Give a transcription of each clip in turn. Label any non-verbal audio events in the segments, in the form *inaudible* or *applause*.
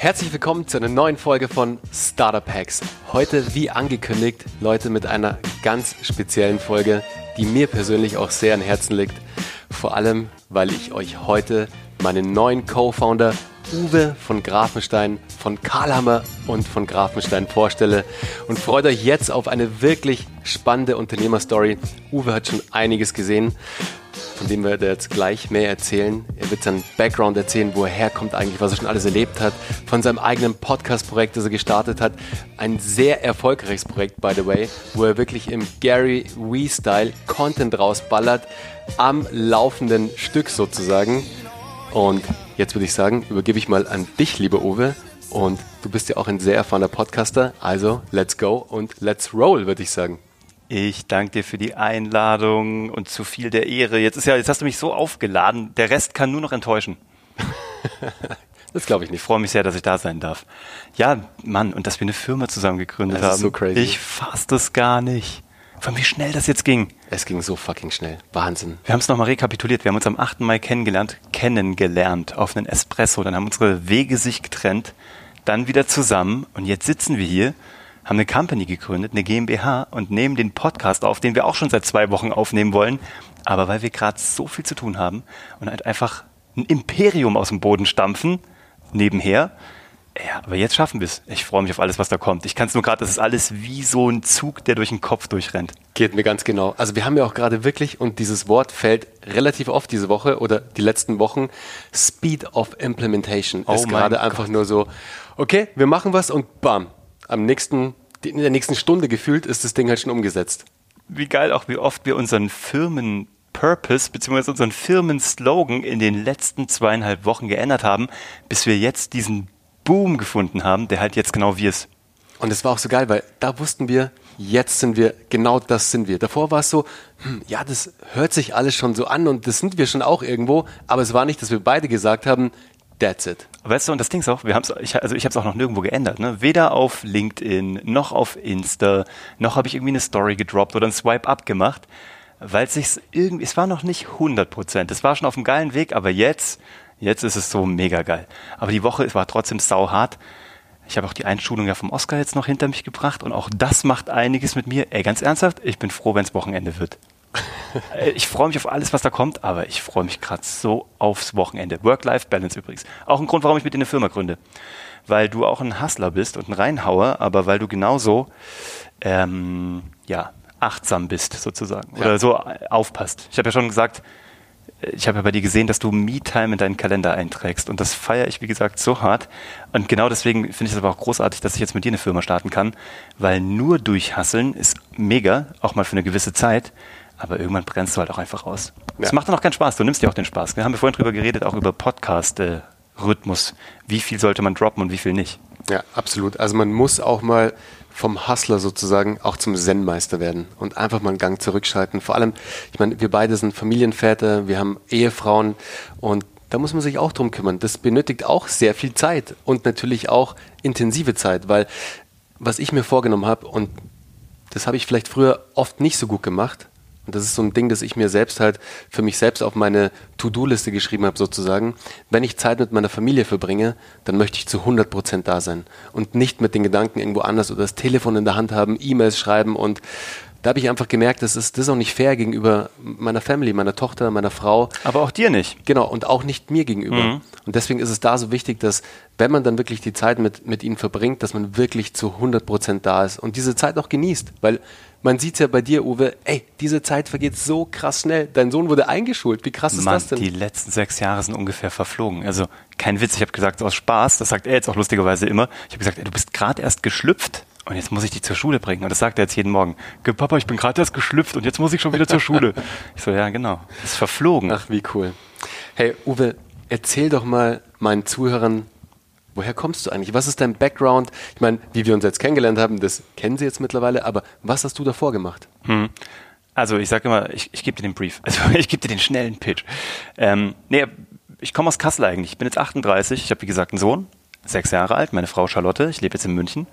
Herzlich willkommen zu einer neuen Folge von Startup Hacks. Heute, wie angekündigt, Leute mit einer ganz speziellen Folge, die mir persönlich auch sehr am Herzen liegt. Vor allem, weil ich euch heute meinen neuen Co-Founder Uwe von Grafenstein, von Karlhammer und von Grafenstein vorstelle und freut euch jetzt auf eine wirklich spannende Unternehmerstory. Uwe hat schon einiges gesehen von dem wird er jetzt gleich mehr erzählen. Er wird seinen Background erzählen, wo er herkommt eigentlich, was er schon alles erlebt hat, von seinem eigenen Podcast-Projekt, das er gestartet hat. Ein sehr erfolgreiches Projekt, by the way, wo er wirklich im Gary Wee-Style Content rausballert, am laufenden Stück sozusagen. Und jetzt würde ich sagen, übergebe ich mal an dich, lieber Uwe. Und du bist ja auch ein sehr erfahrener Podcaster. Also, let's go und let's roll, würde ich sagen. Ich danke dir für die Einladung und zu viel der Ehre. Jetzt ist ja, jetzt hast du mich so aufgeladen. Der Rest kann nur noch enttäuschen. *laughs* das glaube ich nicht. Ich freue mich sehr, dass ich da sein darf. Ja, Mann, und dass wir eine Firma zusammen gegründet das haben. Ist so crazy. Ich fasse das gar nicht. Von wie schnell das jetzt ging. Es ging so fucking schnell. Wahnsinn. Wir haben es nochmal rekapituliert. Wir haben uns am 8. Mai kennengelernt, kennengelernt auf einen Espresso. Dann haben unsere Wege sich getrennt, dann wieder zusammen und jetzt sitzen wir hier haben eine Company gegründet, eine GmbH und nehmen den Podcast auf, den wir auch schon seit zwei Wochen aufnehmen wollen. Aber weil wir gerade so viel zu tun haben und halt einfach ein Imperium aus dem Boden stampfen, nebenher. Ja, aber jetzt schaffen wir es. Ich freue mich auf alles, was da kommt. Ich kann es nur gerade, das ist alles wie so ein Zug, der durch den Kopf durchrennt. Geht mir ganz genau. Also wir haben ja auch gerade wirklich, und dieses Wort fällt relativ oft diese Woche oder die letzten Wochen, Speed of Implementation oh ist gerade einfach nur so, okay, wir machen was und bam, am nächsten in der nächsten Stunde gefühlt ist das Ding halt schon umgesetzt. Wie geil auch, wie oft wir unseren Firmen Purpose bzw. unseren Firmenslogan in den letzten zweieinhalb Wochen geändert haben, bis wir jetzt diesen Boom gefunden haben, der halt jetzt genau wie ist. Und es war auch so geil, weil da wussten wir, jetzt sind wir, genau das sind wir. Davor war es so, hm, ja, das hört sich alles schon so an und das sind wir schon auch irgendwo, aber es war nicht, dass wir beide gesagt haben, That's it. Weißt du, und das Ding ist auch, wir haben's, ich, also ich habe es auch noch nirgendwo geändert. Ne? Weder auf LinkedIn, noch auf Insta, noch habe ich irgendwie eine Story gedroppt oder ein Swipe-Up gemacht, weil es sich irgendwie, es war noch nicht 100 Prozent. Es war schon auf einem geilen Weg, aber jetzt, jetzt ist es so mega geil. Aber die Woche war trotzdem sauhart. Ich habe auch die Einschulung ja vom Oscar jetzt noch hinter mich gebracht und auch das macht einiges mit mir. Ey, ganz ernsthaft, ich bin froh, wenn es Wochenende wird. Äh, ich freue mich auf alles, was da kommt, aber ich freue mich gerade so aufs Wochenende. Work-Life-Balance übrigens. Auch ein Grund, warum ich mit dir eine Firma gründe. Weil du auch ein Hustler bist und ein Reinhauer, aber weil du genauso ähm, ja, achtsam bist, sozusagen. Oder ja. so aufpasst. Ich habe ja schon gesagt, ich habe ja bei dir gesehen, dass du Me-Time in deinen Kalender einträgst. Und das feiere ich, wie gesagt, so hart. Und genau deswegen finde ich es aber auch großartig, dass ich jetzt mit dir eine Firma starten kann, weil nur durchhasseln ist mega, auch mal für eine gewisse Zeit. Aber irgendwann brennst du halt auch einfach aus. Es ja. macht dann auch keinen Spaß. Du nimmst dir auch den Spaß. Wir haben vorhin drüber geredet, auch über Podcast-Rhythmus. Wie viel sollte man droppen und wie viel nicht? Ja, absolut. Also man muss auch mal vom Hustler sozusagen auch zum Zen-Meister werden und einfach mal einen Gang zurückschalten. Vor allem, ich meine, wir beide sind Familienväter, wir haben Ehefrauen und da muss man sich auch drum kümmern. Das benötigt auch sehr viel Zeit und natürlich auch intensive Zeit, weil was ich mir vorgenommen habe und das habe ich vielleicht früher oft nicht so gut gemacht, und das ist so ein Ding, das ich mir selbst halt für mich selbst auf meine To-Do-Liste geschrieben habe, sozusagen. Wenn ich Zeit mit meiner Familie verbringe, dann möchte ich zu 100 Prozent da sein und nicht mit den Gedanken irgendwo anders oder das Telefon in der Hand haben, E-Mails schreiben und da habe ich einfach gemerkt, das ist, das ist auch nicht fair gegenüber meiner Family, meiner Tochter, meiner Frau. Aber auch dir nicht. Genau, und auch nicht mir gegenüber. Mhm. Und deswegen ist es da so wichtig, dass, wenn man dann wirklich die Zeit mit, mit ihnen verbringt, dass man wirklich zu 100 Prozent da ist und diese Zeit auch genießt. Weil man sieht es ja bei dir, Uwe, ey, diese Zeit vergeht so krass schnell. Dein Sohn wurde eingeschult. Wie krass ist Mann, das denn? Die letzten sechs Jahre sind ungefähr verflogen. Also kein Witz, ich habe gesagt, aus Spaß, das sagt er jetzt auch lustigerweise immer. Ich habe gesagt, ey, du bist gerade erst geschlüpft und jetzt muss ich dich zur Schule bringen. Und das sagt er jetzt jeden Morgen. Papa, ich bin gerade erst geschlüpft und jetzt muss ich schon wieder zur Schule. *laughs* Ich so, ja, genau. Das ist verflogen. Ach, wie cool. Hey, Uwe, erzähl doch mal meinen Zuhörern, Woher kommst du eigentlich? Was ist dein Background? Ich meine, wie wir uns jetzt kennengelernt haben, das kennen sie jetzt mittlerweile, aber was hast du davor gemacht? Hm. Also ich sage immer, ich, ich gebe dir den Brief, *laughs* also ich gebe dir den schnellen Pitch. Ähm, nee, ich komme aus Kassel eigentlich. Ich bin jetzt 38, ich habe wie gesagt einen Sohn, sechs Jahre alt, meine Frau Charlotte, ich lebe jetzt in München.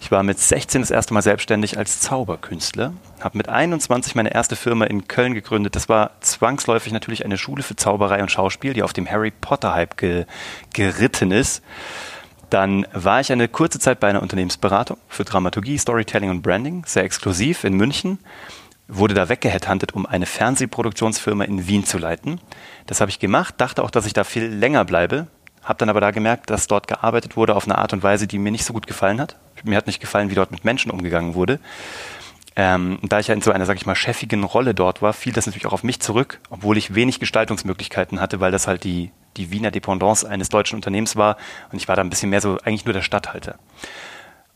Ich war mit 16 das erste Mal selbstständig als Zauberkünstler, habe mit 21 meine erste Firma in Köln gegründet. Das war zwangsläufig natürlich eine Schule für Zauberei und Schauspiel, die auf dem Harry Potter-Hype ge geritten ist. Dann war ich eine kurze Zeit bei einer Unternehmensberatung für Dramaturgie, Storytelling und Branding, sehr exklusiv in München. Wurde da weggeheadhuntet, um eine Fernsehproduktionsfirma in Wien zu leiten. Das habe ich gemacht, dachte auch, dass ich da viel länger bleibe. Habe dann aber da gemerkt, dass dort gearbeitet wurde auf eine Art und Weise, die mir nicht so gut gefallen hat. Mir hat nicht gefallen, wie dort mit Menschen umgegangen wurde. Ähm, da ich ja in so einer, sag ich mal, chefigen Rolle dort war, fiel das natürlich auch auf mich zurück, obwohl ich wenig Gestaltungsmöglichkeiten hatte, weil das halt die die Wiener Dependance eines deutschen Unternehmens war und ich war da ein bisschen mehr so eigentlich nur der Stadthalter.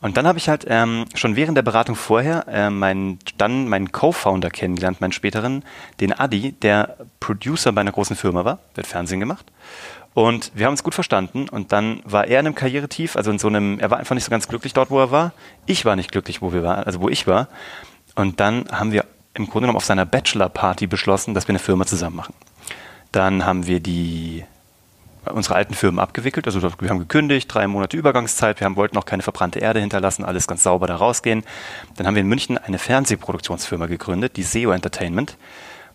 Und dann habe ich halt ähm, schon während der Beratung vorher äh, meinen, dann meinen Co-Founder kennengelernt, meinen späteren, den Adi, der Producer bei einer großen Firma war, der hat Fernsehen gemacht. Und wir haben uns gut verstanden und dann war er in einem Karrieretief, also in so einem, er war einfach nicht so ganz glücklich dort, wo er war. Ich war nicht glücklich, wo wir waren, also wo ich war. Und dann haben wir im Grunde genommen auf seiner Bachelor-Party beschlossen, dass wir eine Firma zusammen machen. Dann haben wir die unsere alten Firmen abgewickelt. Also wir haben gekündigt, drei Monate Übergangszeit, wir haben, wollten auch keine verbrannte Erde hinterlassen, alles ganz sauber da rausgehen. Dann haben wir in München eine Fernsehproduktionsfirma gegründet, die SEO Entertainment.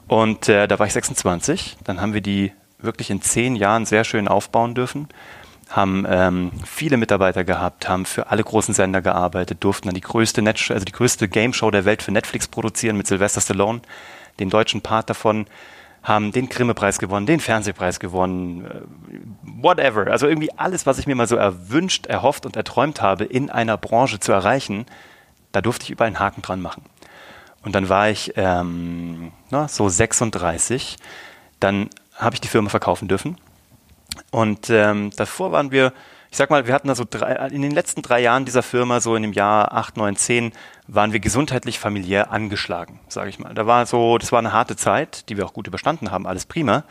Und äh, da war ich 26. Dann haben wir die wirklich in zehn Jahren sehr schön aufbauen dürfen, haben ähm, viele Mitarbeiter gehabt, haben für alle großen Sender gearbeitet, durften dann die größte, Net also die größte Game Show der Welt für Netflix produzieren mit Sylvester Stallone, den deutschen Part davon haben den Grimme-Preis gewonnen, den Fernsehpreis gewonnen, äh, whatever. Also irgendwie alles, was ich mir mal so erwünscht, erhofft und erträumt habe, in einer Branche zu erreichen, da durfte ich überall einen Haken dran machen. Und dann war ich ähm, na, so 36. Dann habe ich die Firma verkaufen dürfen. Und ähm, davor waren wir ich sag mal, wir hatten da so drei, in den letzten drei Jahren dieser Firma, so in dem Jahr 8, 9, 10, waren wir gesundheitlich familiär angeschlagen, sage ich mal. Da war so, das war eine harte Zeit, die wir auch gut überstanden haben, alles prima.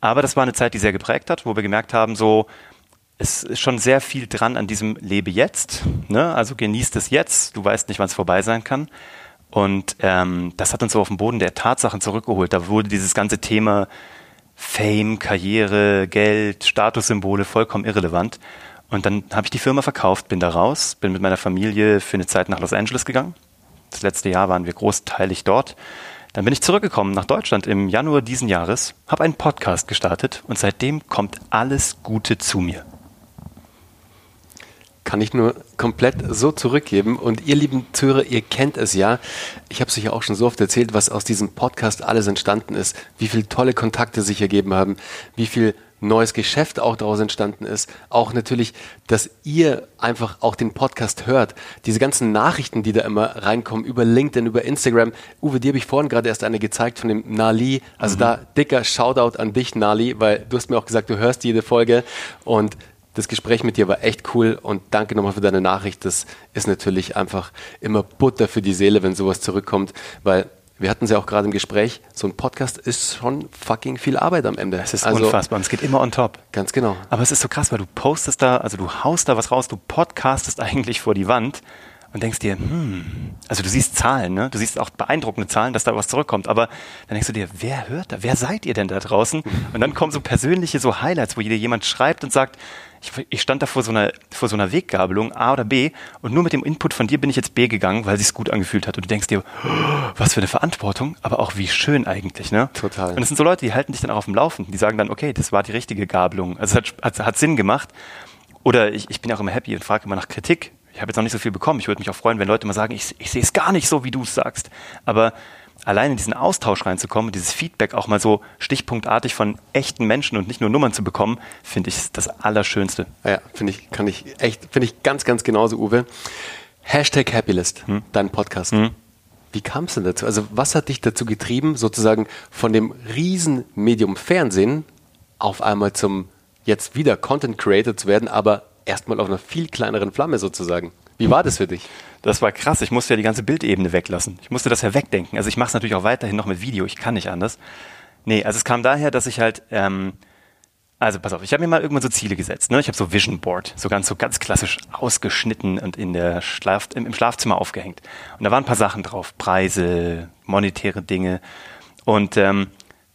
Aber das war eine Zeit, die sehr geprägt hat, wo wir gemerkt haben, so, es ist schon sehr viel dran an diesem Lebe jetzt. Ne? Also genießt es jetzt, du weißt nicht, wann es vorbei sein kann. Und ähm, das hat uns so auf den Boden der Tatsachen zurückgeholt. Da wurde dieses ganze Thema Fame, Karriere, Geld, Statussymbole vollkommen irrelevant. Und dann habe ich die Firma verkauft, bin da raus, bin mit meiner Familie für eine Zeit nach Los Angeles gegangen. Das letzte Jahr waren wir großteilig dort. Dann bin ich zurückgekommen nach Deutschland im Januar diesen Jahres, habe einen Podcast gestartet und seitdem kommt alles Gute zu mir. Kann ich nur komplett so zurückgeben. Und ihr lieben Zuhörer, ihr kennt es ja. Ich habe es euch ja auch schon so oft erzählt, was aus diesem Podcast alles entstanden ist, wie viele tolle Kontakte sich ergeben haben, wie viel neues Geschäft auch daraus entstanden ist. Auch natürlich, dass ihr einfach auch den Podcast hört. Diese ganzen Nachrichten, die da immer reinkommen über LinkedIn, über Instagram. Uwe, dir habe ich vorhin gerade erst eine gezeigt von dem Nali. Also mhm. da dicker Shoutout an dich, Nali, weil du hast mir auch gesagt, du hörst jede Folge und das Gespräch mit dir war echt cool und danke nochmal für deine Nachricht. Das ist natürlich einfach immer Butter für die Seele, wenn sowas zurückkommt, weil wir hatten es ja auch gerade im Gespräch, so ein Podcast ist schon fucking viel Arbeit am Ende. Es ist also, unfassbar und es geht immer on top. Ganz genau. Aber es ist so krass, weil du postest da, also du haust da was raus, du podcastest eigentlich vor die Wand und denkst dir, hm, also du siehst Zahlen, ne? Du siehst auch beeindruckende Zahlen, dass da was zurückkommt, aber dann denkst du dir, wer hört da? Wer seid ihr denn da draußen? Und dann kommen so persönliche so Highlights, wo dir jemand schreibt und sagt, ich, ich, stand da vor so, einer, vor so einer Weggabelung, A oder B, und nur mit dem Input von dir bin ich jetzt B gegangen, weil sich's gut angefühlt hat. Und du denkst dir, oh, was für eine Verantwortung, aber auch wie schön eigentlich, ne? Total. Und es sind so Leute, die halten dich dann auch auf dem Laufen. Die sagen dann, okay, das war die richtige Gabelung. Also es hat, hat, hat Sinn gemacht. Oder ich, ich bin auch immer happy und frage immer nach Kritik. Ich habe jetzt noch nicht so viel bekommen. Ich würde mich auch freuen, wenn Leute mal sagen, ich, ich sehe es gar nicht so, wie du es sagst. Aber allein in diesen Austausch reinzukommen, dieses Feedback auch mal so stichpunktartig von echten Menschen und nicht nur Nummern zu bekommen, finde ich das Allerschönste. Ja, finde ich, kann ich echt, finde ich ganz, ganz genauso, Uwe. Hashtag Happylist, hm? dein Podcast. Hm? Wie kam es denn dazu? Also was hat dich dazu getrieben, sozusagen von dem Riesenmedium Fernsehen auf einmal zum jetzt wieder Content Creator zu werden, aber erstmal auf einer viel kleineren Flamme sozusagen? Wie war das für dich? Das war krass. Ich musste ja die ganze Bildebene weglassen. Ich musste das ja wegdenken. Also ich mache es natürlich auch weiterhin noch mit Video. Ich kann nicht anders. Nee, also es kam daher, dass ich halt, ähm, also pass auf, ich habe mir mal irgendwann so Ziele gesetzt. Ne? Ich habe so Vision Board, so ganz so ganz klassisch ausgeschnitten und in der Schlaf, im, im Schlafzimmer aufgehängt. Und da waren ein paar Sachen drauf, Preise, monetäre Dinge. Und ähm,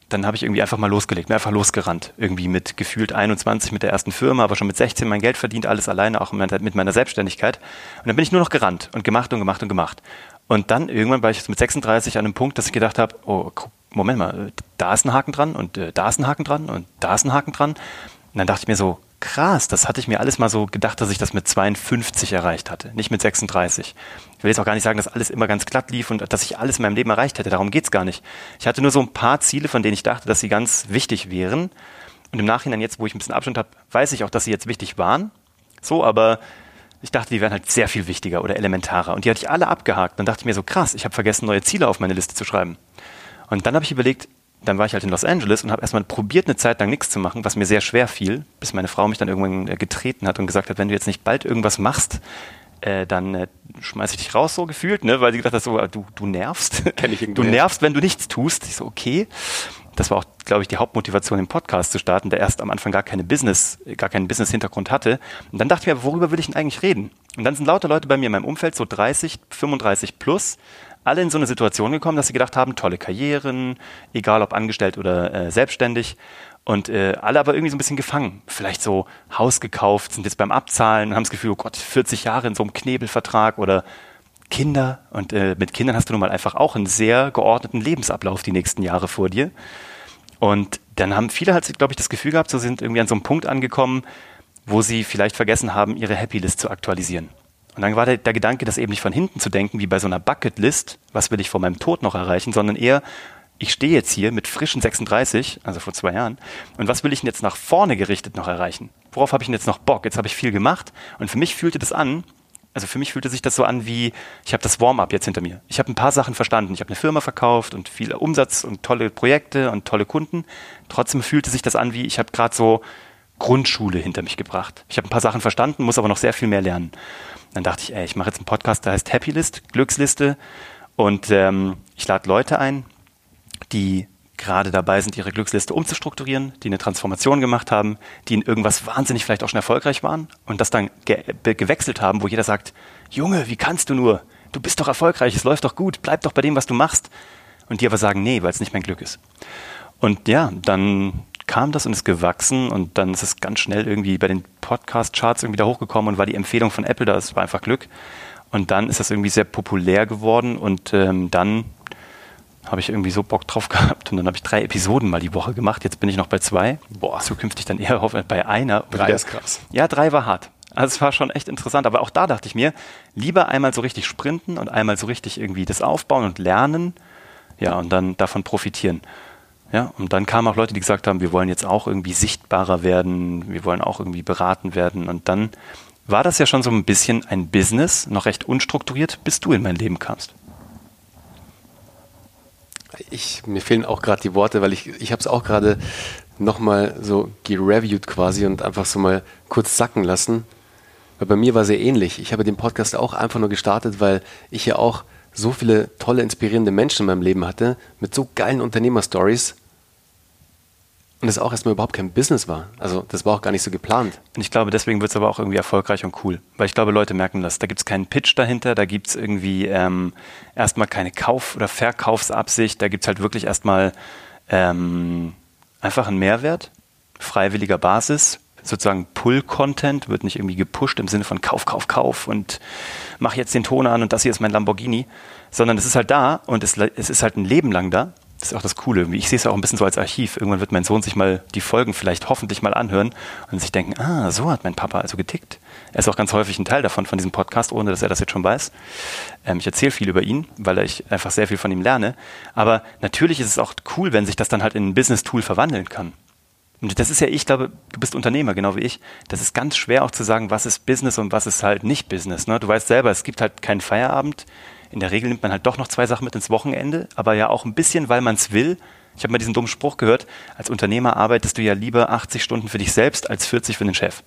dann habe ich irgendwie einfach mal losgelegt, mir einfach losgerannt. Irgendwie mit gefühlt 21 mit der ersten Firma, aber schon mit 16 mein Geld verdient, alles alleine, auch mit meiner Selbstständigkeit. Und dann bin ich nur noch gerannt und gemacht und gemacht und gemacht. Und dann irgendwann war ich mit 36 an einem Punkt, dass ich gedacht habe, oh, Moment mal, da ist ein Haken dran und äh, da ist ein Haken dran und da ist ein Haken dran. Und dann dachte ich mir so, krass, das hatte ich mir alles mal so gedacht, dass ich das mit 52 erreicht hatte, nicht mit 36. Ich will jetzt auch gar nicht sagen, dass alles immer ganz glatt lief und dass ich alles in meinem Leben erreicht hätte. Darum geht's gar nicht. Ich hatte nur so ein paar Ziele, von denen ich dachte, dass sie ganz wichtig wären. Und im Nachhinein jetzt, wo ich ein bisschen Abstand habe, weiß ich auch, dass sie jetzt wichtig waren. So, aber ich dachte, die wären halt sehr viel wichtiger oder elementarer. Und die hatte ich alle abgehakt. Dann dachte ich mir so, krass, ich habe vergessen, neue Ziele auf meine Liste zu schreiben. Und dann habe ich überlegt, dann war ich halt in Los Angeles und habe erstmal probiert, eine Zeit lang nichts zu machen, was mir sehr schwer fiel, bis meine Frau mich dann irgendwann äh, getreten hat und gesagt hat, wenn du jetzt nicht bald irgendwas machst, äh, dann äh, schmeiß ich dich raus, so gefühlt, ne? weil sie gesagt hat, so, du, du nervst. *laughs* Kenn ich du nervst, wenn du nichts tust. Ich so, okay. Das war auch, glaube ich, die Hauptmotivation, den Podcast zu starten, der erst am Anfang gar keine Business, gar keinen Business-Hintergrund hatte. Und dann dachte ich mir, worüber will ich denn eigentlich reden? Und dann sind lauter Leute bei mir in meinem Umfeld, so 30, 35 plus, alle in so eine Situation gekommen, dass sie gedacht haben, tolle Karrieren, egal ob angestellt oder äh, selbstständig. Und äh, alle aber irgendwie so ein bisschen gefangen. Vielleicht so Haus gekauft, sind jetzt beim Abzahlen, haben das Gefühl, oh Gott, 40 Jahre in so einem Knebelvertrag oder Kinder. Und äh, mit Kindern hast du nun mal einfach auch einen sehr geordneten Lebensablauf die nächsten Jahre vor dir. Und dann haben viele halt, glaube ich, das Gefühl gehabt, so sind irgendwie an so einem Punkt angekommen, wo sie vielleicht vergessen haben, ihre Happy List zu aktualisieren. Und dann war der, der, Gedanke, das eben nicht von hinten zu denken, wie bei so einer Bucketlist, was will ich vor meinem Tod noch erreichen, sondern eher, ich stehe jetzt hier mit frischen 36, also vor zwei Jahren, und was will ich denn jetzt nach vorne gerichtet noch erreichen? Worauf habe ich denn jetzt noch Bock? Jetzt habe ich viel gemacht und für mich fühlte das an, also für mich fühlte sich das so an wie, ich habe das Warm-up jetzt hinter mir. Ich habe ein paar Sachen verstanden. Ich habe eine Firma verkauft und viel Umsatz und tolle Projekte und tolle Kunden. Trotzdem fühlte sich das an wie, ich habe gerade so Grundschule hinter mich gebracht. Ich habe ein paar Sachen verstanden, muss aber noch sehr viel mehr lernen. Dann dachte ich, ey, ich mache jetzt einen Podcast, der heißt Happy List, Glücksliste. Und ähm, ich lade Leute ein, die gerade dabei sind, ihre Glücksliste umzustrukturieren, die eine Transformation gemacht haben, die in irgendwas wahnsinnig vielleicht auch schon erfolgreich waren und das dann ge gewechselt haben, wo jeder sagt, Junge, wie kannst du nur? Du bist doch erfolgreich, es läuft doch gut, bleib doch bei dem, was du machst. Und die aber sagen, nee, weil es nicht mein Glück ist. Und ja, dann kam das und ist gewachsen und dann ist es ganz schnell irgendwie bei den Podcast-Charts irgendwie da hochgekommen und war die Empfehlung von Apple da, es war einfach Glück. Und dann ist das irgendwie sehr populär geworden und ähm, dann habe ich irgendwie so Bock drauf *laughs* gehabt und dann habe ich drei Episoden mal die Woche gemacht. Jetzt bin ich noch bei zwei. Boah, zukünftig dann eher auf, bei einer. Drei ist krass. Ja, drei war hart. Also es war schon echt interessant. Aber auch da dachte ich mir, lieber einmal so richtig sprinten und einmal so richtig irgendwie das aufbauen und lernen. Ja, und dann davon profitieren. Ja, und dann kamen auch Leute, die gesagt haben, wir wollen jetzt auch irgendwie sichtbarer werden, wir wollen auch irgendwie beraten werden. Und dann war das ja schon so ein bisschen ein Business, noch recht unstrukturiert, bis du in mein Leben kamst. Ich, mir fehlen auch gerade die Worte, weil ich, ich habe es auch gerade nochmal so gereviewt quasi und einfach so mal kurz sacken lassen. Weil bei mir war sehr ähnlich. Ich habe den Podcast auch einfach nur gestartet, weil ich ja auch so viele tolle, inspirierende Menschen in meinem Leben hatte, mit so geilen Unternehmerstories und es auch erstmal überhaupt kein Business war. Also das war auch gar nicht so geplant. Und ich glaube, deswegen wird es aber auch irgendwie erfolgreich und cool. Weil ich glaube, Leute merken das. Da gibt es keinen Pitch dahinter, da gibt es irgendwie ähm, erstmal keine Kauf- oder Verkaufsabsicht, da gibt es halt wirklich erstmal ähm, einfach einen Mehrwert, freiwilliger Basis, sozusagen Pull-Content, wird nicht irgendwie gepusht im Sinne von Kauf, Kauf, Kauf und mach jetzt den Ton an und das hier ist mein Lamborghini, sondern es ist halt da und es, es ist halt ein Leben lang da. Das ist auch das Coole. Ich sehe es auch ein bisschen so als Archiv. Irgendwann wird mein Sohn sich mal die Folgen vielleicht hoffentlich mal anhören und sich denken, ah, so hat mein Papa also getickt. Er ist auch ganz häufig ein Teil davon, von diesem Podcast, ohne dass er das jetzt schon weiß. Ähm, ich erzähle viel über ihn, weil ich einfach sehr viel von ihm lerne. Aber natürlich ist es auch cool, wenn sich das dann halt in ein Business-Tool verwandeln kann. Und das ist ja, ich glaube, du bist Unternehmer, genau wie ich. Das ist ganz schwer auch zu sagen, was ist Business und was ist halt nicht Business. Ne? Du weißt selber, es gibt halt keinen Feierabend. In der Regel nimmt man halt doch noch zwei Sachen mit ins Wochenende, aber ja auch ein bisschen, weil man es will. Ich habe mal diesen dummen Spruch gehört, als Unternehmer arbeitest du ja lieber 80 Stunden für dich selbst als 40 für den Chef.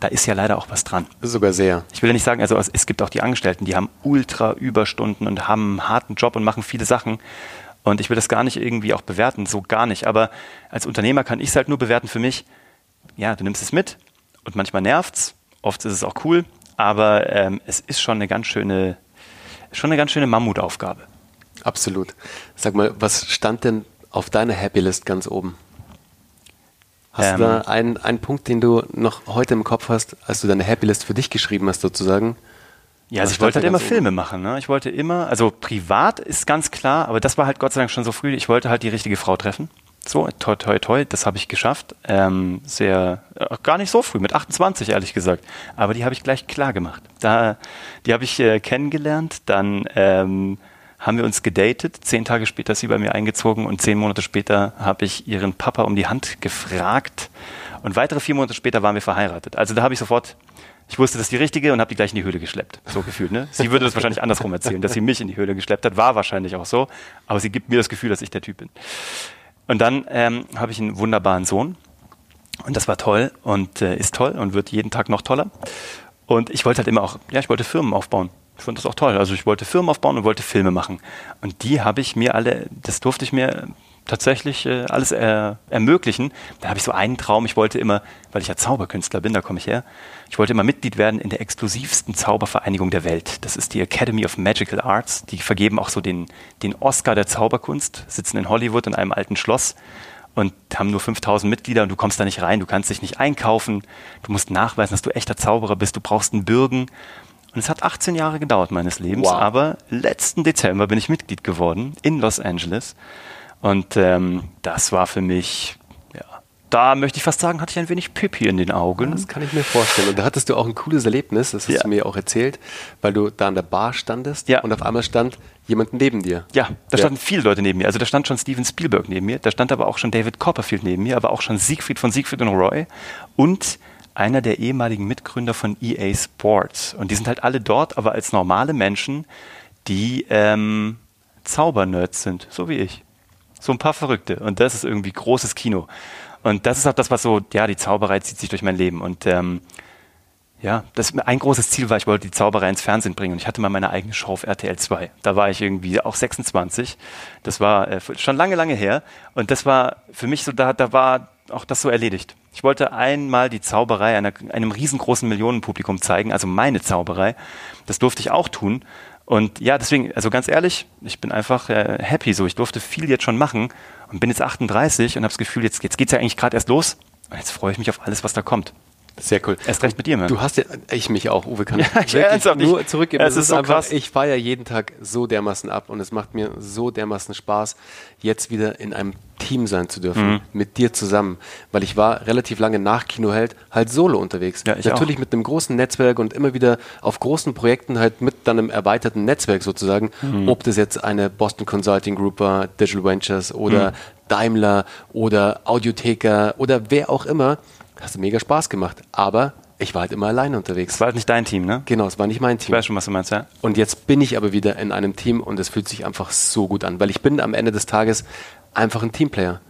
Da ist ja leider auch was dran. Sogar sehr. Ich will ja nicht sagen, also es gibt auch die Angestellten, die haben ultra Überstunden und haben einen harten Job und machen viele Sachen. Und ich will das gar nicht irgendwie auch bewerten, so gar nicht. Aber als Unternehmer kann ich es halt nur bewerten für mich. Ja, du nimmst es mit und manchmal nervt's. Oft ist es auch cool, aber ähm, es ist schon eine ganz schöne, schon eine ganz schöne Mammutaufgabe. Absolut. Sag mal, was stand denn auf deiner Happy List ganz oben? Hast ähm, du da einen, einen Punkt, den du noch heute im Kopf hast, als du deine Happy List für dich geschrieben hast, sozusagen? Ja, also ich wollte halt immer Filme machen. Ne? Ich wollte immer, also privat ist ganz klar, aber das war halt Gott sei Dank schon so früh. Ich wollte halt die richtige Frau treffen. So, toi, toi, toi, das habe ich geschafft. Ähm, sehr, äh, gar nicht so früh, mit 28 ehrlich gesagt. Aber die habe ich gleich klar gemacht. Da, die habe ich äh, kennengelernt, dann ähm, haben wir uns gedatet. Zehn Tage später ist sie bei mir eingezogen und zehn Monate später habe ich ihren Papa um die Hand gefragt. Und weitere vier Monate später waren wir verheiratet. Also da habe ich sofort, ich wusste, das ist die richtige und habe die gleich in die Höhle geschleppt. So gefühlt, ne? Sie würde das wahrscheinlich andersrum erzählen, dass sie mich in die Höhle geschleppt hat. War wahrscheinlich auch so. Aber sie gibt mir das Gefühl, dass ich der Typ bin. Und dann ähm, habe ich einen wunderbaren Sohn. Und das war toll und äh, ist toll und wird jeden Tag noch toller. Und ich wollte halt immer auch, ja, ich wollte Firmen aufbauen. Ich fand das auch toll. Also ich wollte Firmen aufbauen und wollte Filme machen. Und die habe ich mir alle, das durfte ich mir tatsächlich äh, alles äh, ermöglichen. Da habe ich so einen Traum, ich wollte immer, weil ich ja Zauberkünstler bin, da komme ich her, ich wollte immer Mitglied werden in der exklusivsten Zaubervereinigung der Welt. Das ist die Academy of Magical Arts. Die vergeben auch so den, den Oscar der Zauberkunst, sitzen in Hollywood in einem alten Schloss und haben nur 5000 Mitglieder und du kommst da nicht rein, du kannst dich nicht einkaufen, du musst nachweisen, dass du echter Zauberer bist, du brauchst einen Bürgen. Und es hat 18 Jahre gedauert meines Lebens, wow. aber letzten Dezember bin ich Mitglied geworden in Los Angeles. Und ähm, das war für mich, ja, da möchte ich fast sagen, hatte ich ein wenig Pipi in den Augen. Das kann ich mir vorstellen. Und da hattest du auch ein cooles Erlebnis, das hast ja. du mir auch erzählt, weil du da an der Bar standest ja. und auf einmal stand jemand neben dir. Ja, da standen viele Leute neben mir. Also da stand schon Steven Spielberg neben mir, da stand aber auch schon David Copperfield neben mir, aber auch schon Siegfried von Siegfried und Roy und einer der ehemaligen Mitgründer von EA Sports. Und die sind halt alle dort, aber als normale Menschen, die ähm, Zaubernerds sind, so wie ich. So ein paar Verrückte. Und das ist irgendwie großes Kino. Und das ist auch das, was so, ja, die Zauberei zieht sich durch mein Leben. Und ähm, ja, das ein großes Ziel war, ich wollte die Zauberei ins Fernsehen bringen. Und ich hatte mal meine eigene Show auf RTL 2. Da war ich irgendwie auch 26. Das war äh, schon lange, lange her. Und das war für mich so, da, da war auch das so erledigt. Ich wollte einmal die Zauberei einer, einem riesengroßen Millionenpublikum zeigen, also meine Zauberei. Das durfte ich auch tun. Und ja, deswegen, also ganz ehrlich, ich bin einfach äh, happy so. Ich durfte viel jetzt schon machen und bin jetzt 38 und habe das Gefühl, jetzt, jetzt geht's ja eigentlich gerade erst los. Und jetzt freue ich mich auf alles, was da kommt. Sehr cool. Erst recht mit dir, man. Du hast ja, ich mich auch, Uwe, kann ja, *laughs* ich ernsthaft nur zurückgeben. Es ist, ist so einfach, krass. Ich feiere jeden Tag so dermaßen ab und es macht mir so dermaßen Spaß, jetzt wieder in einem Team sein zu dürfen, mhm. mit dir zusammen. Weil ich war relativ lange nach Kinoheld halt solo unterwegs. Ja, Natürlich auch. mit einem großen Netzwerk und immer wieder auf großen Projekten halt mit dann einem erweiterten Netzwerk sozusagen. Mhm. Ob das jetzt eine Boston Consulting Group war, Digital Ventures oder mhm. Daimler oder Audiotheker oder wer auch immer Hast du mega Spaß gemacht. Aber ich war halt immer alleine unterwegs. Es war halt nicht dein Team, ne? Genau, es war nicht mein Team. Ich weiß schon, was du meinst, ja. Und jetzt bin ich aber wieder in einem Team und es fühlt sich einfach so gut an, weil ich bin am Ende des Tages einfach ein Teamplayer.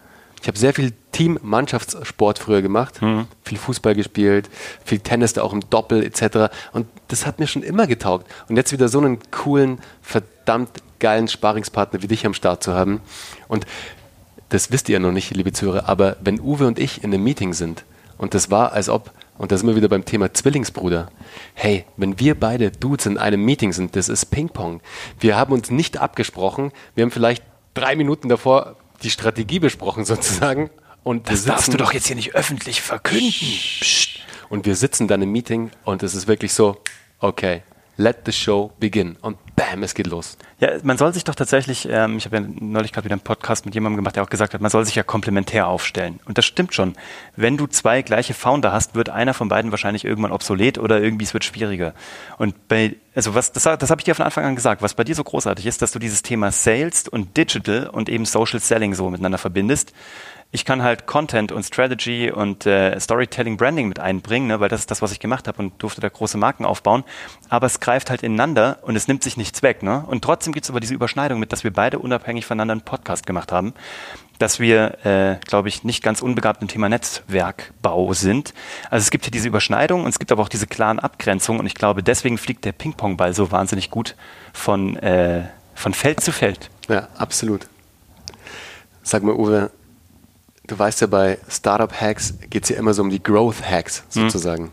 Ich habe sehr viel Team-Mannschaftssport früher gemacht, mhm. viel Fußball gespielt, viel Tennis, da auch im Doppel etc. Und das hat mir schon immer getaugt. Und jetzt wieder so einen coolen, verdammt geilen Sparingspartner wie dich am Start zu haben. Und das wisst ihr ja noch nicht, liebe Zuhörer, aber wenn Uwe und ich in einem Meeting sind, und das war, als ob, und da sind wir wieder beim Thema Zwillingsbruder. Hey, wenn wir beide Dudes in einem Meeting sind, das ist Ping-Pong. Wir haben uns nicht abgesprochen. Wir haben vielleicht drei Minuten davor die Strategie besprochen, *laughs* sozusagen. Und das darfst du doch jetzt hier nicht öffentlich verkünden. Psst. Und wir sitzen dann im Meeting und es ist wirklich so, okay, let the show begin. Und bam, es geht los. Ja, man soll sich doch tatsächlich, ähm, ich habe ja neulich gerade wieder einen Podcast mit jemandem gemacht, der auch gesagt hat, man soll sich ja komplementär aufstellen. Und das stimmt schon. Wenn du zwei gleiche Founder hast, wird einer von beiden wahrscheinlich irgendwann obsolet oder irgendwie es wird schwieriger. Und bei, also was, das, das habe ich dir von Anfang an gesagt, was bei dir so großartig ist, dass du dieses Thema Sales und Digital und eben Social Selling so miteinander verbindest ich kann halt Content und Strategy und äh, Storytelling, Branding mit einbringen, ne, weil das ist das, was ich gemacht habe und durfte da große Marken aufbauen. Aber es greift halt ineinander und es nimmt sich nichts weg. Ne? Und trotzdem gibt es aber diese Überschneidung mit, dass wir beide unabhängig voneinander einen Podcast gemacht haben, dass wir, äh, glaube ich, nicht ganz unbegabt im Thema Netzwerkbau sind. Also es gibt hier diese Überschneidung und es gibt aber auch diese klaren Abgrenzungen und ich glaube, deswegen fliegt der Ping-Pong-Ball so wahnsinnig gut von, äh, von Feld zu Feld. Ja, absolut. Sag mal, Uwe, du weißt ja, bei Startup-Hacks geht es ja immer so um die Growth-Hacks mhm. sozusagen. Mhm.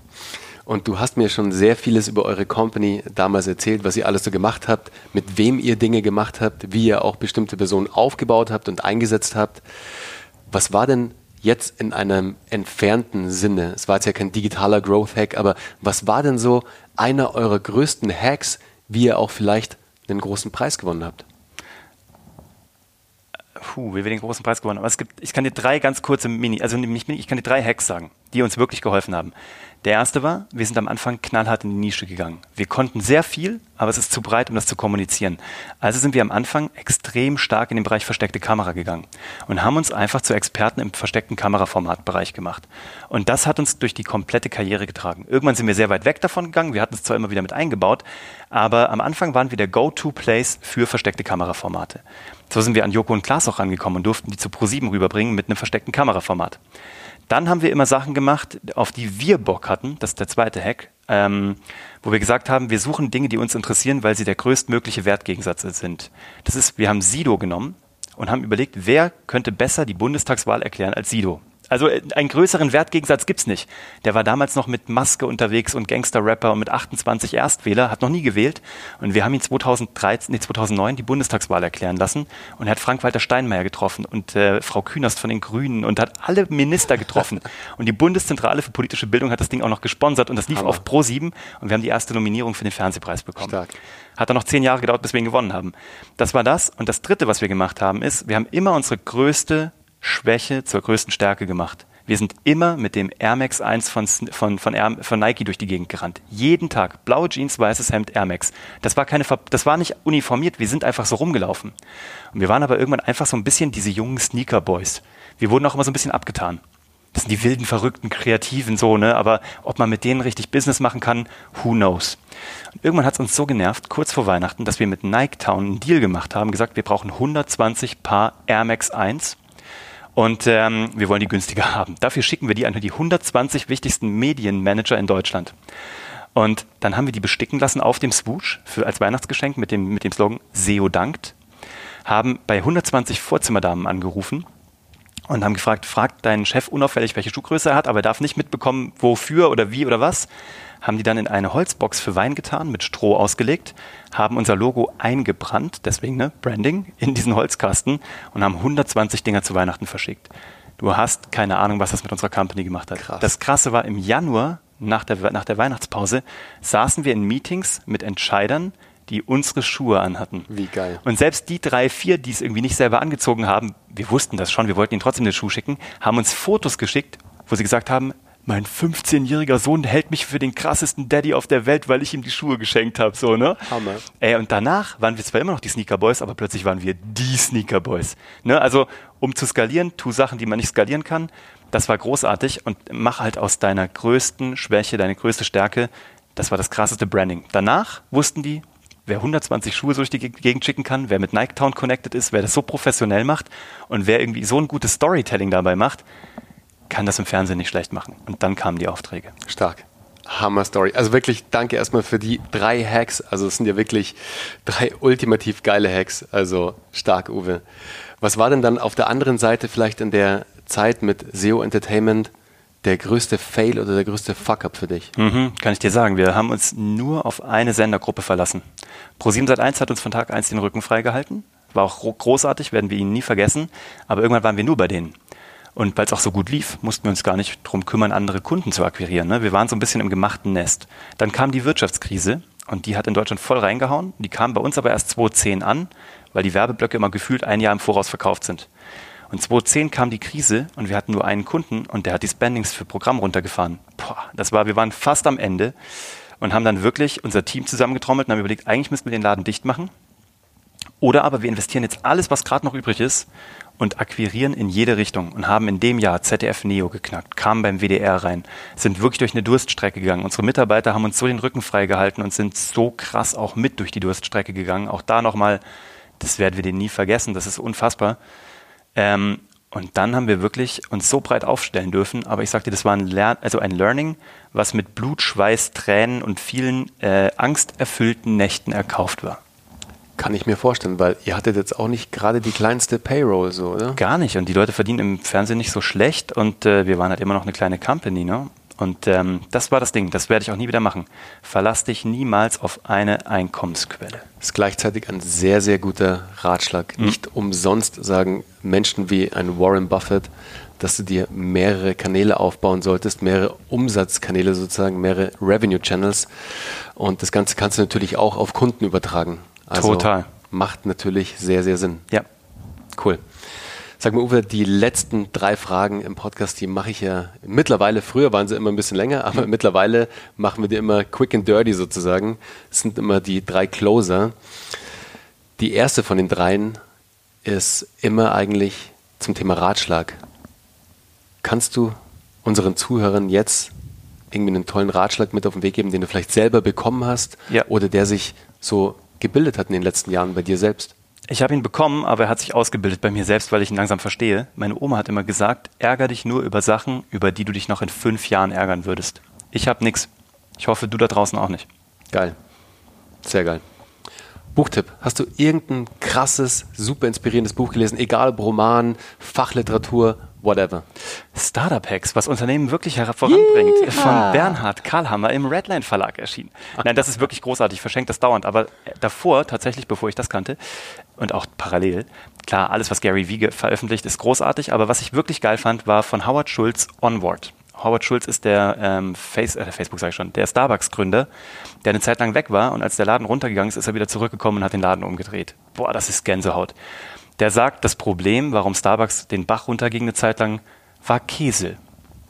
Und du hast mir schon sehr vieles über eure Company damals erzählt, was ihr alles so gemacht habt, mit wem ihr Dinge gemacht habt, wie ihr auch bestimmte Personen aufgebaut habt und eingesetzt habt. Was war denn jetzt in einem entfernten Sinne, es war jetzt ja kein digitaler Growth-Hack, aber was war denn so einer eurer größten Hacks, wie ihr auch vielleicht einen großen Preis gewonnen habt? Puh, wir den großen Preis gewonnen haben. Aber es gibt, ich kann dir drei ganz kurze Mini, also nicht Mini, ich kann dir drei Hacks sagen, die uns wirklich geholfen haben. Der erste war, wir sind am Anfang knallhart in die Nische gegangen. Wir konnten sehr viel, aber es ist zu breit, um das zu kommunizieren. Also sind wir am Anfang extrem stark in den Bereich versteckte Kamera gegangen und haben uns einfach zu Experten im versteckten Kameraformatbereich gemacht. Und das hat uns durch die komplette Karriere getragen. Irgendwann sind wir sehr weit weg davon gegangen. Wir hatten es zwar immer wieder mit eingebaut, aber am Anfang waren wir der Go-To-Place für versteckte Kameraformate. So sind wir an Joko und Klaas auch rangekommen und durften die zu Pro7 rüberbringen mit einem versteckten Kameraformat. Dann haben wir immer Sachen gemacht, auf die wir Bock hatten. Das ist der zweite Hack. Ähm, wo wir gesagt haben, wir suchen Dinge, die uns interessieren, weil sie der größtmögliche Wertgegensatz sind. Das ist, wir haben Sido genommen und haben überlegt, wer könnte besser die Bundestagswahl erklären als Sido. Also äh, einen größeren Wertgegensatz gibt's nicht. Der war damals noch mit Maske unterwegs und Gangster-Rapper und mit 28 Erstwähler, hat noch nie gewählt. Und wir haben ihn 2013, nee, 2009 die Bundestagswahl erklären lassen. Und er hat Frank-Walter Steinmeier getroffen und äh, Frau Künast von den Grünen und hat alle Minister getroffen. *laughs* und die Bundeszentrale für politische Bildung hat das Ding auch noch gesponsert und das lief Hammer. auf Pro7 und wir haben die erste Nominierung für den Fernsehpreis bekommen. Stark. Hat dann noch zehn Jahre gedauert, bis wir ihn gewonnen haben. Das war das. Und das dritte, was wir gemacht haben, ist, wir haben immer unsere größte Schwäche zur größten Stärke gemacht. Wir sind immer mit dem Air Max 1 von, von, von, Air, von Nike durch die Gegend gerannt. Jeden Tag. Blaue Jeans, weißes Hemd, Air Max. Das war, keine, das war nicht uniformiert. Wir sind einfach so rumgelaufen. Und wir waren aber irgendwann einfach so ein bisschen diese jungen Sneaker Boys. Wir wurden auch immer so ein bisschen abgetan. Das sind die wilden, verrückten, kreativen so, ne? Aber ob man mit denen richtig Business machen kann, who knows. Und irgendwann hat es uns so genervt, kurz vor Weihnachten, dass wir mit Nike Town einen Deal gemacht haben, gesagt, wir brauchen 120 Paar Air Max 1 und ähm, wir wollen die günstiger *laughs* haben. Dafür schicken wir die an die 120 wichtigsten Medienmanager in Deutschland. Und dann haben wir die besticken lassen auf dem Swoosh für, als Weihnachtsgeschenk mit dem, mit dem Slogan SEO dankt. Haben bei 120 Vorzimmerdamen angerufen und haben gefragt, fragt deinen Chef unauffällig, welche Schuhgröße er hat, aber er darf nicht mitbekommen, wofür oder wie oder was haben die dann in eine Holzbox für Wein getan, mit Stroh ausgelegt, haben unser Logo eingebrannt, deswegen ne, Branding, in diesen Holzkasten und haben 120 Dinger zu Weihnachten verschickt. Du hast keine Ahnung, was das mit unserer Company gemacht hat. Krass. Das Krasse war, im Januar, nach der, nach der Weihnachtspause, saßen wir in Meetings mit Entscheidern, die unsere Schuhe anhatten. Wie geil. Und selbst die drei, vier, die es irgendwie nicht selber angezogen haben, wir wussten das schon, wir wollten ihnen trotzdem den Schuh schicken, haben uns Fotos geschickt, wo sie gesagt haben, mein 15-jähriger Sohn hält mich für den krassesten Daddy auf der Welt, weil ich ihm die Schuhe geschenkt habe, so, ne? Hammer. Ey, und danach waren wir zwar immer noch die Sneaker Boys, aber plötzlich waren wir die Sneaker Boys. Ne? Also, um zu skalieren, tu Sachen, die man nicht skalieren kann. Das war großartig und mach halt aus deiner größten Schwäche deine größte Stärke. Das war das krasseste Branding. Danach wussten die, wer 120 Schuhe so durch die Gegend schicken kann, wer mit Nike Town connected ist, wer das so professionell macht und wer irgendwie so ein gutes Storytelling dabei macht, kann das im Fernsehen nicht schlecht machen. Und dann kamen die Aufträge. Stark. Hammer Story. Also wirklich danke erstmal für die drei Hacks. Also es sind ja wirklich drei ultimativ geile Hacks. Also stark, Uwe. Was war denn dann auf der anderen Seite vielleicht in der Zeit mit SEO Entertainment der größte Fail oder der größte Fuck-up für dich? Mhm, kann ich dir sagen. Wir haben uns nur auf eine Sendergruppe verlassen. Pro7 Sat1 hat uns von Tag 1 den Rücken freigehalten. War auch großartig, werden wir ihn nie vergessen. Aber irgendwann waren wir nur bei denen. Und weil es auch so gut lief, mussten wir uns gar nicht darum kümmern, andere Kunden zu akquirieren. Ne? Wir waren so ein bisschen im gemachten Nest. Dann kam die Wirtschaftskrise und die hat in Deutschland voll reingehauen. Die kam bei uns aber erst 2010 an, weil die Werbeblöcke immer gefühlt ein Jahr im Voraus verkauft sind. Und 2010 kam die Krise und wir hatten nur einen Kunden und der hat die Spendings für Programm runtergefahren. Boah, das war, wir waren fast am Ende und haben dann wirklich unser Team zusammengetrommelt und haben überlegt, eigentlich müssten wir den Laden dicht machen. Oder aber wir investieren jetzt alles, was gerade noch übrig ist und akquirieren in jede Richtung und haben in dem Jahr ZDF Neo geknackt, kamen beim WDR rein, sind wirklich durch eine Durststrecke gegangen. Unsere Mitarbeiter haben uns so den Rücken freigehalten und sind so krass auch mit durch die Durststrecke gegangen. Auch da nochmal, das werden wir denen nie vergessen, das ist unfassbar. Ähm, und dann haben wir wirklich uns so breit aufstellen dürfen. Aber ich sagte, das war ein, Lern also ein Learning, was mit Blut, Schweiß, Tränen und vielen äh, angsterfüllten Nächten erkauft war. Kann ich mir vorstellen, weil ihr hattet jetzt auch nicht gerade die kleinste Payroll, so, oder? Gar nicht. Und die Leute verdienen im Fernsehen nicht so schlecht und äh, wir waren halt immer noch eine kleine Company, ne? Und ähm, das war das Ding, das werde ich auch nie wieder machen. Verlass dich niemals auf eine Einkommensquelle. Das ist gleichzeitig ein sehr, sehr guter Ratschlag. Mhm. Nicht umsonst sagen Menschen wie ein Warren Buffett, dass du dir mehrere Kanäle aufbauen solltest, mehrere Umsatzkanäle sozusagen, mehrere Revenue Channels. Und das Ganze kannst du natürlich auch auf Kunden übertragen. Also Total. Macht natürlich sehr, sehr Sinn. Ja. Cool. Sag mal, Uwe, die letzten drei Fragen im Podcast, die mache ich ja mittlerweile, früher waren sie immer ein bisschen länger, aber mhm. mittlerweile machen wir die immer quick and dirty sozusagen. Das sind immer die drei Closer. Die erste von den dreien ist immer eigentlich zum Thema Ratschlag. Kannst du unseren Zuhörern jetzt irgendwie einen tollen Ratschlag mit auf den Weg geben, den du vielleicht selber bekommen hast ja. oder der sich so gebildet hat in den letzten Jahren bei dir selbst? Ich habe ihn bekommen, aber er hat sich ausgebildet bei mir selbst, weil ich ihn langsam verstehe. Meine Oma hat immer gesagt, ärger dich nur über Sachen, über die du dich noch in fünf Jahren ärgern würdest. Ich habe nichts. Ich hoffe, du da draußen auch nicht. Geil. Sehr geil. Buchtipp. Hast du irgendein krasses, super inspirierendes Buch gelesen? Egal ob Roman, Fachliteratur, whatever. Startup Hacks, was Unternehmen wirklich voranbringt, yeah. von Bernhard Karlhammer im Redline Verlag erschienen. Nein, das ist wirklich großartig, verschenkt das dauernd. Aber davor, tatsächlich, bevor ich das kannte, und auch parallel, klar, alles, was Gary Vee veröffentlicht, ist großartig. Aber was ich wirklich geil fand, war von Howard Schulz Onward. Howard Schulz ist der ähm, Face, äh, Facebook, sage ich schon, der Starbucks-Gründer, der eine Zeit lang weg war und als der Laden runtergegangen ist, ist er wieder zurückgekommen und hat den Laden umgedreht. Boah, das ist Gänsehaut der sagt, das Problem, warum Starbucks den Bach runterging eine Zeit lang, war Käse.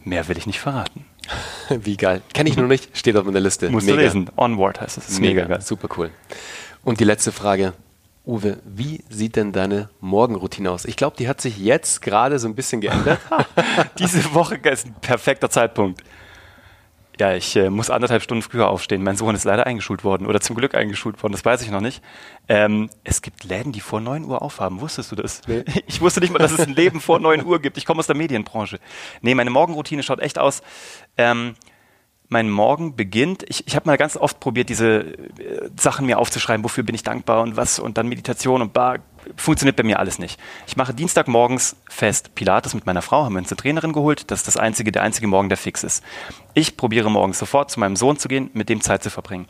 Mehr will ich nicht verraten. *laughs* Wie geil. Kenne ich nur nicht, steht auf meiner Liste. Musst mega. du lesen. Onward heißt es. Mega, mega geil. Super cool. Und die letzte Frage. Uwe, wie sieht denn deine Morgenroutine aus? Ich glaube, die hat sich jetzt gerade so ein bisschen geändert. *laughs* Diese Woche ist ein perfekter Zeitpunkt. Ja, ich äh, muss anderthalb Stunden früher aufstehen. Mein Sohn ist leider eingeschult worden oder zum Glück eingeschult worden, das weiß ich noch nicht. Ähm, es gibt Läden, die vor 9 Uhr aufhaben. Wusstest du das? Nee. *laughs* Ich wusste nicht mal, dass es ein Leben vor 9 Uhr gibt. Ich komme aus der Medienbranche. Nee, meine Morgenroutine schaut echt aus. Ähm, mein Morgen beginnt. Ich, ich habe mal ganz oft probiert, diese äh, Sachen mir aufzuschreiben, wofür bin ich dankbar und was und dann Meditation und bar. Funktioniert bei mir alles nicht. Ich mache Dienstagmorgens fest Pilates mit meiner Frau, haben wir uns eine Trainerin geholt. Das ist das einzige, der einzige Morgen, der fix ist. Ich probiere morgens sofort zu meinem Sohn zu gehen, mit dem Zeit zu verbringen.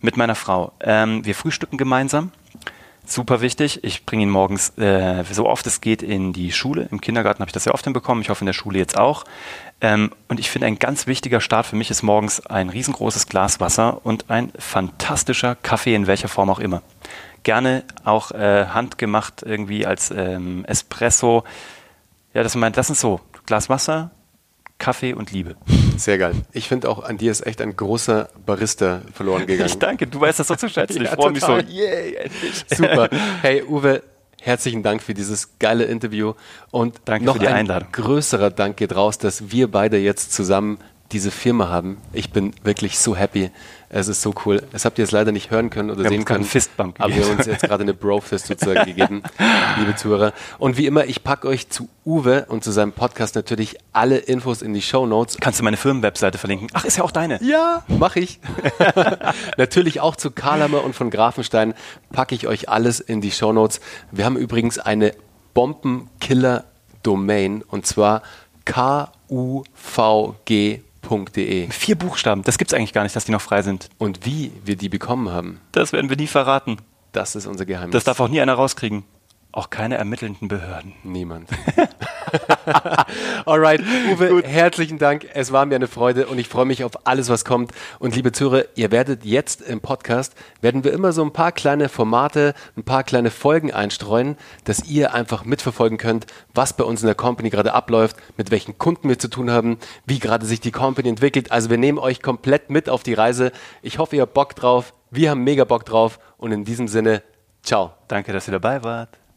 Mit meiner Frau. Ähm, wir frühstücken gemeinsam super wichtig. Ich bringe ihn morgens äh, so oft es geht in die Schule. Im Kindergarten habe ich das sehr oft hinbekommen. Ich hoffe in der Schule jetzt auch. Ähm, und ich finde, ein ganz wichtiger Start für mich ist morgens ein riesengroßes Glas Wasser und ein fantastischer Kaffee in welcher Form auch immer. Gerne auch äh, handgemacht irgendwie als ähm, Espresso. Ja, das, meint, das ist so. Glas Wasser, Kaffee und Liebe. Sehr geil. Ich finde auch, an dir ist echt ein großer Barista verloren *laughs* gegangen. Ich danke, du weißt das so zu schätzen. Ich ja, freue mich so. Endlich. Super. *laughs* Hey, Uwe, herzlichen Dank für dieses geile Interview. Und danke noch für die ein Einladung. größerer Dank geht raus, dass wir beide jetzt zusammen diese Firma haben. Ich bin wirklich so happy. Es ist so cool. Das habt ihr jetzt leider nicht hören können oder wir sehen können. Fistbump aber wir haben uns jetzt gerade eine *laughs* Bro-Fist sozusagen gegeben, liebe Zuhörer. Und wie immer, ich packe euch zu Uwe und zu seinem Podcast natürlich alle Infos in die Show Notes. Kannst du meine Firmenwebseite verlinken? Ach, ist ja auch deine. Ja, mache ich. *laughs* natürlich auch zu Karlhammer und von Grafenstein packe ich euch alles in die Show Notes. Wir haben übrigens eine Bombenkiller-Domain und zwar KUVG Vier Buchstaben. Das gibt es eigentlich gar nicht, dass die noch frei sind. Und wie wir die bekommen haben. Das werden wir nie verraten. Das ist unser Geheimnis. Das darf auch nie einer rauskriegen. Auch keine ermittelnden Behörden. Niemand. *laughs* *laughs* Alright, Uwe, Gut. herzlichen Dank. Es war mir eine Freude und ich freue mich auf alles, was kommt. Und liebe Zuhörer, ihr werdet jetzt im Podcast, werden wir immer so ein paar kleine Formate, ein paar kleine Folgen einstreuen, dass ihr einfach mitverfolgen könnt, was bei uns in der Company gerade abläuft, mit welchen Kunden wir zu tun haben, wie gerade sich die Company entwickelt. Also wir nehmen euch komplett mit auf die Reise. Ich hoffe, ihr habt Bock drauf. Wir haben mega Bock drauf. Und in diesem Sinne, ciao. Danke, dass ihr dabei wart.